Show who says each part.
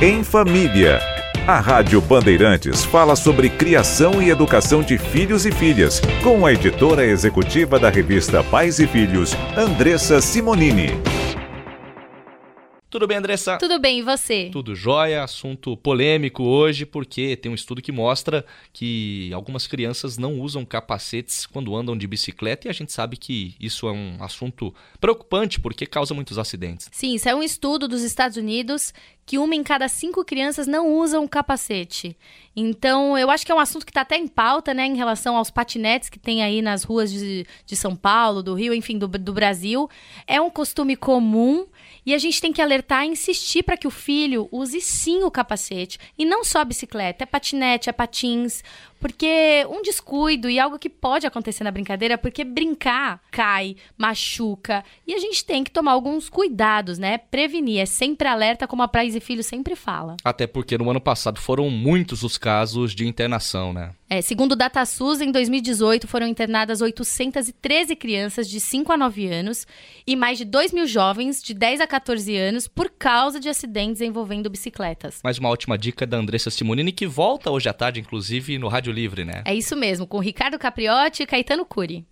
Speaker 1: Em Família. A Rádio Bandeirantes fala sobre criação e educação de filhos e filhas, com a editora executiva da revista Pais e Filhos, Andressa Simonini.
Speaker 2: Tudo bem, Andressa?
Speaker 3: Tudo bem, e você?
Speaker 2: Tudo jóia, assunto polêmico hoje, porque tem um estudo que mostra que algumas crianças não usam capacetes quando andam de bicicleta e a gente sabe que isso é um assunto preocupante porque causa muitos acidentes.
Speaker 3: Sim, isso é um estudo dos Estados Unidos que uma em cada cinco crianças não usam capacete. Então, eu acho que é um assunto que está até em pauta, né, em relação aos patinetes que tem aí nas ruas de, de São Paulo, do Rio, enfim, do, do Brasil. É um costume comum e a gente tem que alertar e insistir para que o filho use sim o capacete. E não só bicicleta, é patinete, é patins. Porque um descuido e algo que pode acontecer na brincadeira, porque brincar cai, machuca. E a gente tem que tomar alguns cuidados, né? Prevenir. É sempre alerta, como a Prais e Filho sempre fala.
Speaker 2: Até porque no ano passado foram muitos os casos de internação, né?
Speaker 3: É, segundo o DataSUS, em 2018 foram internadas 813 crianças de 5 a 9 anos e mais de 2 mil jovens de 10 a 14 anos por causa de acidentes envolvendo bicicletas.
Speaker 2: Mais uma ótima dica da Andressa Simonini, que volta hoje à tarde, inclusive, no Rádio Livre, né?
Speaker 3: É isso mesmo, com Ricardo Capriotti e Caetano Curi.